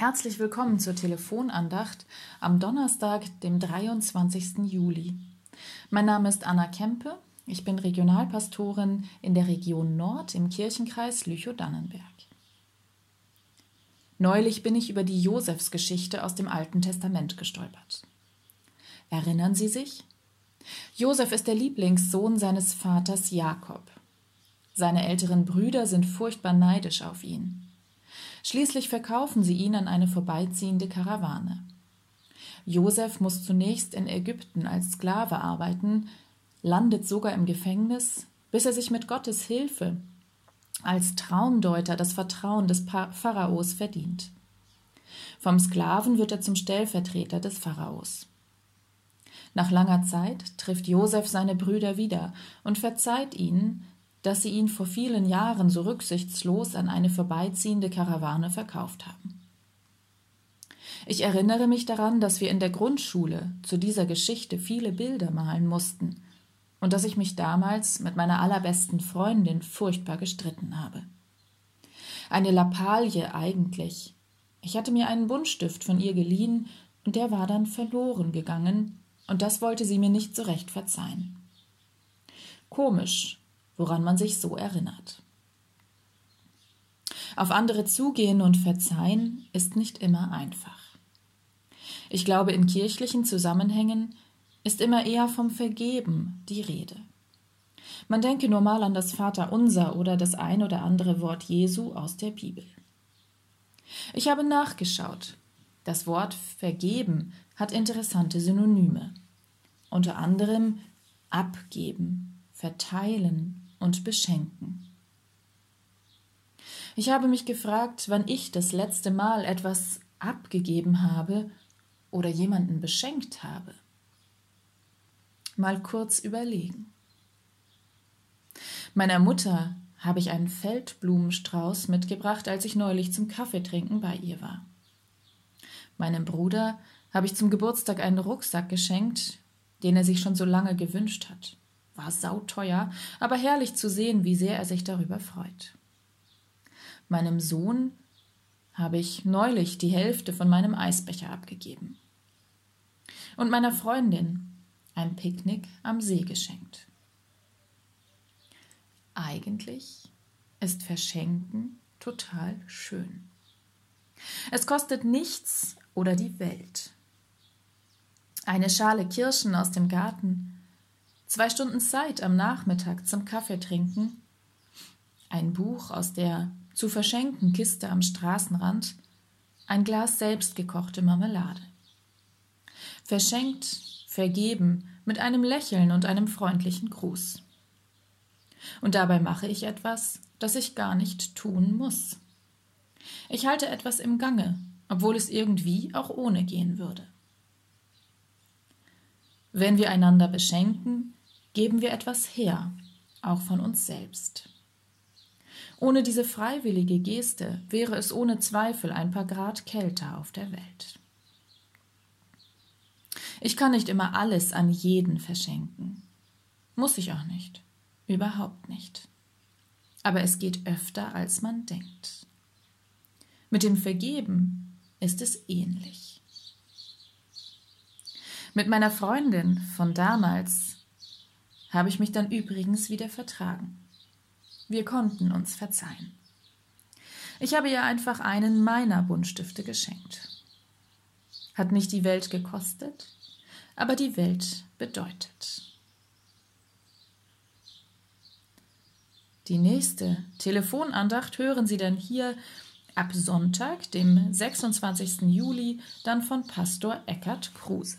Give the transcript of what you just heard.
Herzlich willkommen zur Telefonandacht am Donnerstag, dem 23. Juli. Mein Name ist Anna Kempe. Ich bin Regionalpastorin in der Region Nord im Kirchenkreis Lüchow-Dannenberg. Neulich bin ich über die Josefsgeschichte aus dem Alten Testament gestolpert. Erinnern Sie sich? Josef ist der Lieblingssohn seines Vaters Jakob. Seine älteren Brüder sind furchtbar neidisch auf ihn. Schließlich verkaufen sie ihn an eine vorbeiziehende Karawane. Josef muss zunächst in Ägypten als Sklave arbeiten, landet sogar im Gefängnis, bis er sich mit Gottes Hilfe als Traumdeuter das Vertrauen des Pharaos verdient. Vom Sklaven wird er zum Stellvertreter des Pharaos. Nach langer Zeit trifft Josef seine Brüder wieder und verzeiht ihnen, dass sie ihn vor vielen Jahren so rücksichtslos an eine vorbeiziehende Karawane verkauft haben. Ich erinnere mich daran, dass wir in der Grundschule zu dieser Geschichte viele Bilder malen mussten und dass ich mich damals mit meiner allerbesten Freundin furchtbar gestritten habe. Eine Lappalie eigentlich. Ich hatte mir einen Buntstift von ihr geliehen und der war dann verloren gegangen und das wollte sie mir nicht so recht verzeihen. Komisch, woran man sich so erinnert. Auf andere zugehen und verzeihen ist nicht immer einfach. Ich glaube, in kirchlichen Zusammenhängen ist immer eher vom Vergeben die Rede. Man denke nur mal an das Vaterunser oder das ein oder andere Wort Jesu aus der Bibel. Ich habe nachgeschaut. Das Wort vergeben hat interessante Synonyme. Unter anderem abgeben, verteilen, und beschenken. Ich habe mich gefragt, wann ich das letzte Mal etwas abgegeben habe oder jemanden beschenkt habe. Mal kurz überlegen. Meiner Mutter habe ich einen Feldblumenstrauß mitgebracht, als ich neulich zum Kaffeetrinken bei ihr war. Meinem Bruder habe ich zum Geburtstag einen Rucksack geschenkt, den er sich schon so lange gewünscht hat war sauteuer, aber herrlich zu sehen, wie sehr er sich darüber freut. Meinem Sohn habe ich neulich die Hälfte von meinem Eisbecher abgegeben. Und meiner Freundin ein Picknick am See geschenkt. Eigentlich ist Verschenken total schön. Es kostet nichts oder die Welt. Eine Schale Kirschen aus dem Garten zwei Stunden Zeit am Nachmittag zum Kaffeetrinken, ein Buch aus der zu verschenken Kiste am Straßenrand, ein Glas selbstgekochte Marmelade. Verschenkt, vergeben, mit einem Lächeln und einem freundlichen Gruß. Und dabei mache ich etwas, das ich gar nicht tun muss. Ich halte etwas im Gange, obwohl es irgendwie auch ohne gehen würde. Wenn wir einander beschenken, geben wir etwas her, auch von uns selbst. Ohne diese freiwillige Geste wäre es ohne Zweifel ein paar Grad kälter auf der Welt. Ich kann nicht immer alles an jeden verschenken. Muss ich auch nicht. Überhaupt nicht. Aber es geht öfter, als man denkt. Mit dem Vergeben ist es ähnlich. Mit meiner Freundin von damals habe ich mich dann übrigens wieder vertragen. Wir konnten uns verzeihen. Ich habe ihr einfach einen meiner Buntstifte geschenkt. Hat nicht die Welt gekostet, aber die Welt bedeutet. Die nächste Telefonandacht hören Sie dann hier ab Sonntag, dem 26. Juli, dann von Pastor Eckhard Kruse.